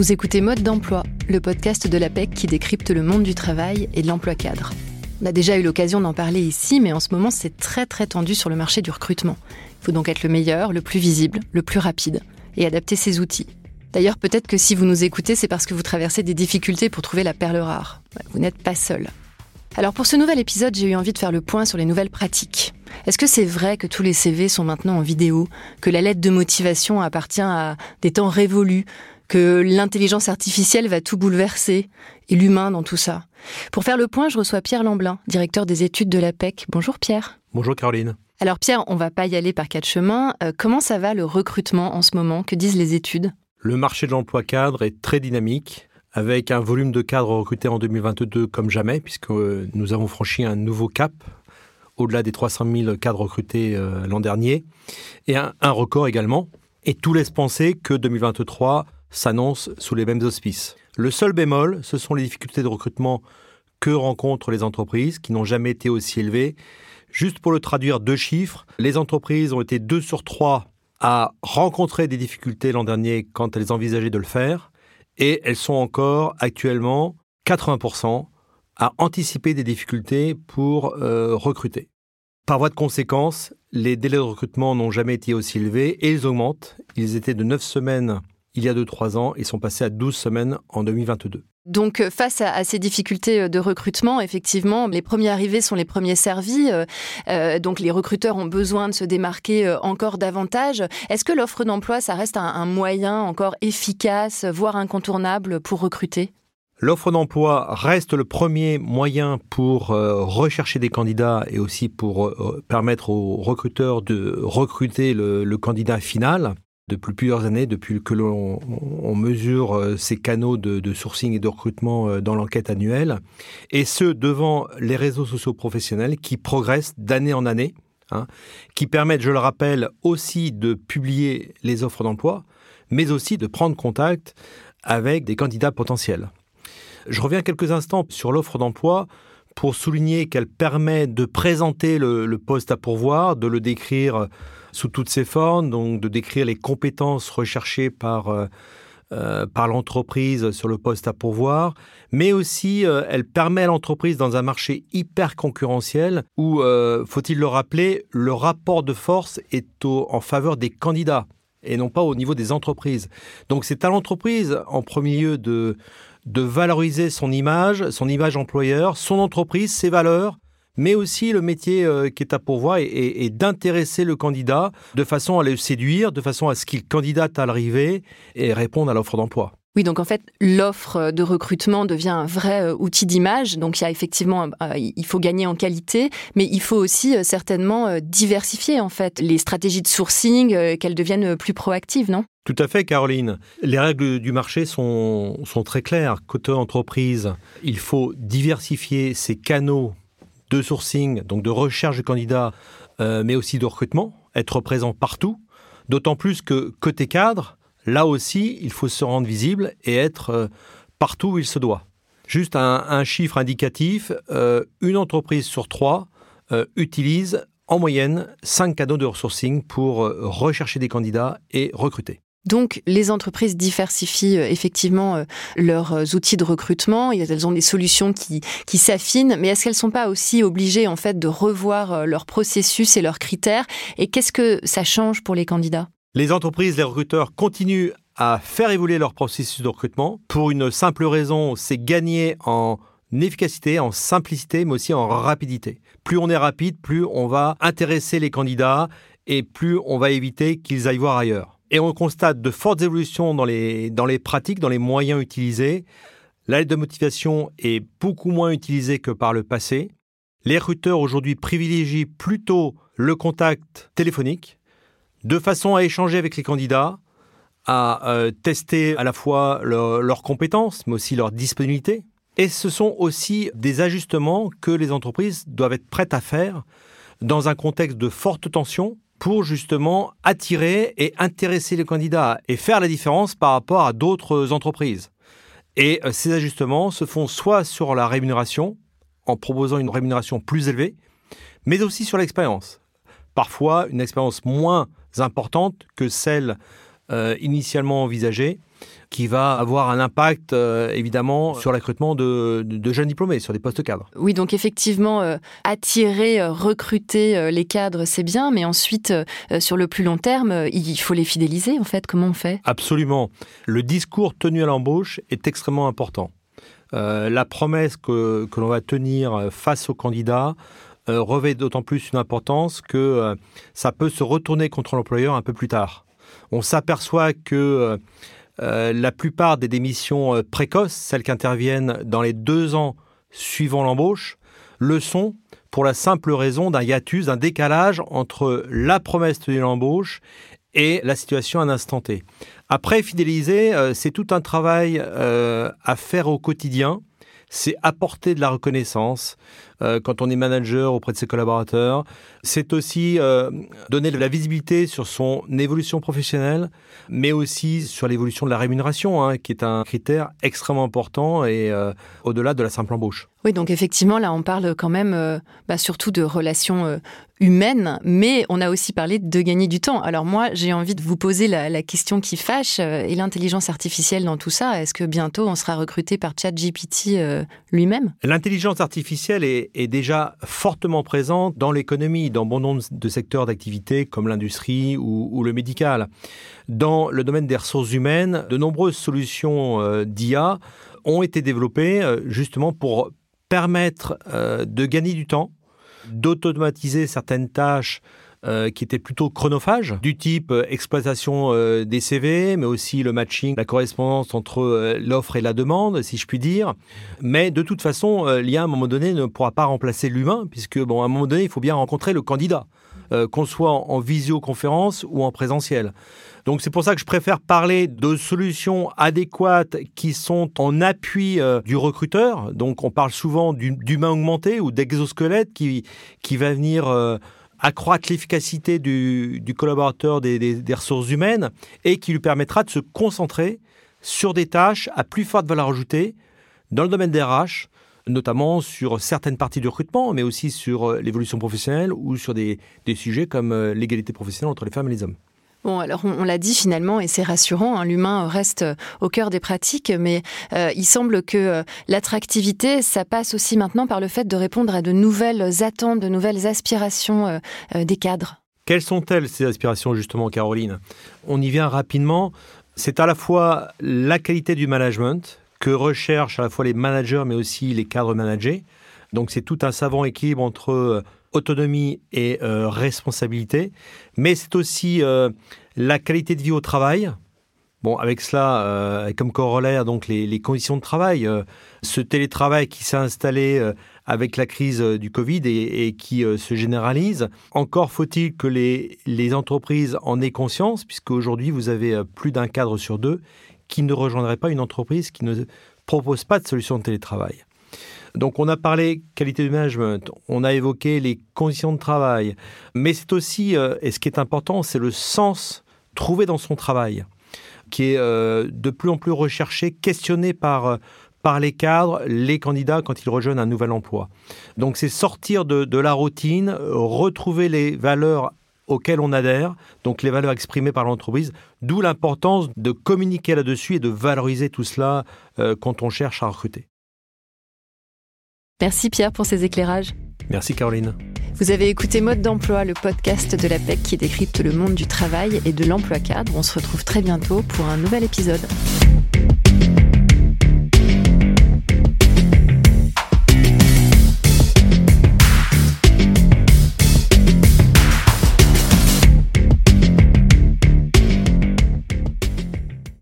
Vous écoutez Mode d'emploi, le podcast de l'APEC qui décrypte le monde du travail et de l'emploi cadre. On a déjà eu l'occasion d'en parler ici, mais en ce moment c'est très très tendu sur le marché du recrutement. Il faut donc être le meilleur, le plus visible, le plus rapide et adapter ses outils. D'ailleurs, peut-être que si vous nous écoutez, c'est parce que vous traversez des difficultés pour trouver la perle rare. Vous n'êtes pas seul. Alors pour ce nouvel épisode, j'ai eu envie de faire le point sur les nouvelles pratiques. Est-ce que c'est vrai que tous les CV sont maintenant en vidéo, que la lettre de motivation appartient à des temps révolus, que l'intelligence artificielle va tout bouleverser, et l'humain dans tout ça Pour faire le point, je reçois Pierre Lamblin, directeur des études de l'APEC. Bonjour Pierre. Bonjour Caroline. Alors Pierre, on va pas y aller par quatre chemins. Euh, comment ça va le recrutement en ce moment? Que disent les études? Le marché de l'emploi cadre est très dynamique avec un volume de cadres recrutés en 2022 comme jamais, puisque euh, nous avons franchi un nouveau cap, au-delà des 300 000 cadres recrutés euh, l'an dernier, et un, record également. Et tout laisse penser que 2023 s'annonce sous les mêmes auspices. Le seul bémol, ce sont les difficultés de recrutement que rencontrent les entreprises, qui n'ont jamais été aussi élevées. Juste pour le traduire, deux chiffres. Les entreprises ont été deux sur trois à rencontrer des difficultés l'an dernier quand elles envisageaient de le faire et elles sont encore actuellement 80% à anticiper des difficultés pour euh, recruter. Par voie de conséquence, les délais de recrutement n'ont jamais été aussi élevés et ils augmentent. Ils étaient de 9 semaines il y a 2-3 ans et sont passés à 12 semaines en 2022. Donc euh, face à, ces difficultés euh, de recrutement, effectivement, les premiers arrivés sont les premiers servis. donc les recruteurs ont besoin de se démarquer encore davantage. Est-ce que l'offre d'emploi, ça reste un moyen encore efficace, voire incontournable pour recruter? L'offre d'emploi reste le premier moyen pour euh, rechercher des candidats et aussi pour euh, permettre aux recruteurs de recruter le, candidat final. Depuis plusieurs années, depuis que l'on mesure euh, ces canaux de, sourcing et de recrutement dans l'enquête annuelle, et ce devant les réseaux sociaux professionnels qui progressent d'année en année, hein, qui permettent, je le rappelle, aussi de publier les offres d'emploi, mais aussi de prendre contact avec des candidats potentiels. Je reviens quelques instants sur l'offre d'emploi pour souligner qu'elle permet de présenter le, poste à pourvoir, de le décrire sous toutes ses formes, donc de décrire les compétences recherchées par, euh, euh, par l'entreprise sur le poste à pourvoir, mais aussi euh, elle permet à l'entreprise dans un marché hyper concurrentiel où, faut-il le rappeler, le rapport de force est en faveur des candidats et non pas au niveau des entreprises. Donc c'est à l'entreprise en premier lieu de de valoriser son image, son image employeur, son entreprise, ses valeurs, mais aussi le métier euh, qui est à pourvoir et, d'intéresser le candidat de façon à le séduire, de façon à ce qu'il candidate à l'arrivée et réponde à l'offre d'emploi. Donc en fait, l'offre de recrutement devient un vrai euh, outil d'image. Donc il y a effectivement, euh, il faut gagner en qualité, mais il faut aussi certainement diversifier en fait les stratégies de sourcing, qu'elles deviennent plus proactives, non? Tout à fait, Caroline. Les règles du marché sont, très claires. Côté entreprise, il faut diversifier ses canaux de sourcing, donc de recherche de candidats, euh, mais aussi de recrutement, être présent partout. D'autant plus que côté cadre, là aussi, il faut se rendre visible et être euh, partout où il se doit. Juste un, chiffre indicatif, euh, une entreprise sur trois utilise en moyenne 5 canaux de sourcing pour rechercher des candidats et recruter. Donc, les entreprises diversifient euh, effectivement euh, leurs euh, outils de recrutement. Elles ont des solutions qui, qui s'affinent, mais est-ce qu'elles ne sont pas aussi obligées en fait de revoir leur processus et leurs critères? Et qu'est-ce que ça change pour les candidats? Les entreprises, les recruteurs continuent à faire évoluer leur processus de recrutement pour une simple raison, c'est gagner en efficacité, en simplicité, mais aussi en rapidité. Plus on est rapide, plus on va intéresser les candidats et plus on va éviter qu'ils aillent voir ailleurs. Et on constate de fortes évolutions dans les, dans les pratiques, dans les moyens utilisés. L'aide de motivation est beaucoup moins utilisée que par le passé. Les recruteurs aujourd'hui privilégient plutôt le contact téléphonique de façon à échanger avec les candidats, à euh, tester à la fois leurs compétences, mais aussi leur disponibilité. Et ce sont aussi des ajustements que les entreprises doivent être prêtes à faire dans un contexte de forte tension pour justement attirer et intéresser les candidats et faire la différence par rapport à d'autres entreprises. Et euh, ces ajustements se font soit sur la rémunération, en proposant une rémunération plus élevée, mais aussi sur l'expérience. Parfois une expérience moins importante que celle euh, initialement envisagée, qui va avoir un impact euh, évidemment sur l'accrutement de, jeunes diplômés, sur des postes cadres. Oui, donc effectivement, euh, attirer, euh, recruter les cadres, c'est bien, mais ensuite, sur le plus long terme, il faut les fidéliser, en fait. Comment on fait? Absolument. Le discours tenu à l'embauche est extrêmement important. la promesse que, que l'on va tenir face aux candidats revêt d'autant plus une importance que ça peut se retourner contre l'employeur un peu plus tard. On s'aperçoit que euh, la plupart des démissions euh, précoces, celles qui interviennent dans les deux ans suivant l'embauche, le sont pour la simple raison d'un hiatus, d'un décalage entre la promesse de l'embauche et la situation à un instant T. Après, fidéliser, euh, c'est tout un travail à faire au quotidien c'est apporter de la reconnaissance euh, quand on est manager auprès de ses collaborateurs. C'est aussi euh, donner de la visibilité sur son évolution professionnelle, mais aussi sur l'évolution de la rémunération, hein, qui est un critère extrêmement important et euh, au-delà de la simple embauche. Oui, donc effectivement, là, on parle quand même bah, surtout de relations humaine, mais on a aussi parlé de gagner du temps. Alors moi, j'ai envie de vous poser la, question qui fâche, et l'intelligence artificielle dans tout ça, est-ce que bientôt on sera recruté par ChatGPT lui-même? L'intelligence artificielle est, déjà fortement présente dans l'économie, dans bon nombre de secteurs d'activité comme l'industrie ou, le médical. Dans le domaine des ressources humaines, de nombreuses solutions euh, d'IA ont été développées justement pour permettre de gagner du temps d'automatiser certaines tâches euh, qui étaient plutôt chronophages, du type euh, exploitation euh, des CV, mais aussi le matching, la correspondance entre l'offre et la demande, si je puis dire. Mais de toute façon, l'IA à un moment donné ne pourra pas remplacer l'humain, puisque bon, à un moment donné, il faut bien rencontrer le candidat. qu'on soit en, visioconférence ou en présentiel. Donc c'est pour ça que je préfère parler de solutions adéquates qui sont en appui du recruteur. Donc on parle souvent d'humain augmenté ou d'exosquelette qui, qui va venir accroître l'efficacité du, collaborateur des, ressources humaines et qui lui permettra de se concentrer sur des tâches à plus forte valeur ajoutée dans le domaine des RH, notamment sur certaines parties du recrutement, mais aussi sur euh, l'évolution professionnelle ou sur des sujets comme euh, l'égalité professionnelle entre les femmes et les hommes. Bon, alors on, l'a dit finalement, et c'est rassurant, hein, l'humain reste au cœur des pratiques, mais euh, il semble que euh, l'attractivité, ça passe aussi maintenant par le fait de répondre à de nouvelles attentes, de nouvelles aspirations euh, des cadres. Quelles sont-elles ces aspirations justement, Caroline? On y vient rapidement. C'est à la fois la qualité du management que recherchent à la fois les managers, mais aussi les cadres managés. Donc c'est tout un savant équilibre entre autonomie et euh, responsabilité, mais c'est aussi euh, la qualité de vie au travail. Bon, avec cela, euh, comme corollaire, donc les, conditions de travail, ce télétravail qui s'est installé avec la crise du Covid et, qui se généralise. Encore faut-il que les, les entreprises en aient conscience, puisque aujourd'hui vous avez plus d'un cadre sur deux qui ne rejoindrait pas une entreprise qui ne propose pas de solution de télétravail. Donc on a parlé qualité de management, on a évoqué les conditions de travail, mais c'est aussi, euh, et ce qui est important, c'est le sens trouvé dans son travail, qui est euh, de plus en plus recherché, questionné par, euh, par les cadres, les candidats quand ils rejoignent un nouvel emploi. Donc c'est sortir de, de la routine, retrouver les valeurs auxquelles on adhère, donc les valeurs exprimées par l'entreprise, d'où l'importance de communiquer là-dessus et de valoriser tout cela quand on cherche à recruter. Merci Pierre pour ces éclairages. Merci Caroline. Vous avez écouté Mode d'emploi, le podcast de la PEC qui décrypte le monde du travail et de l'emploi cadre. On se retrouve très bientôt pour un nouvel épisode.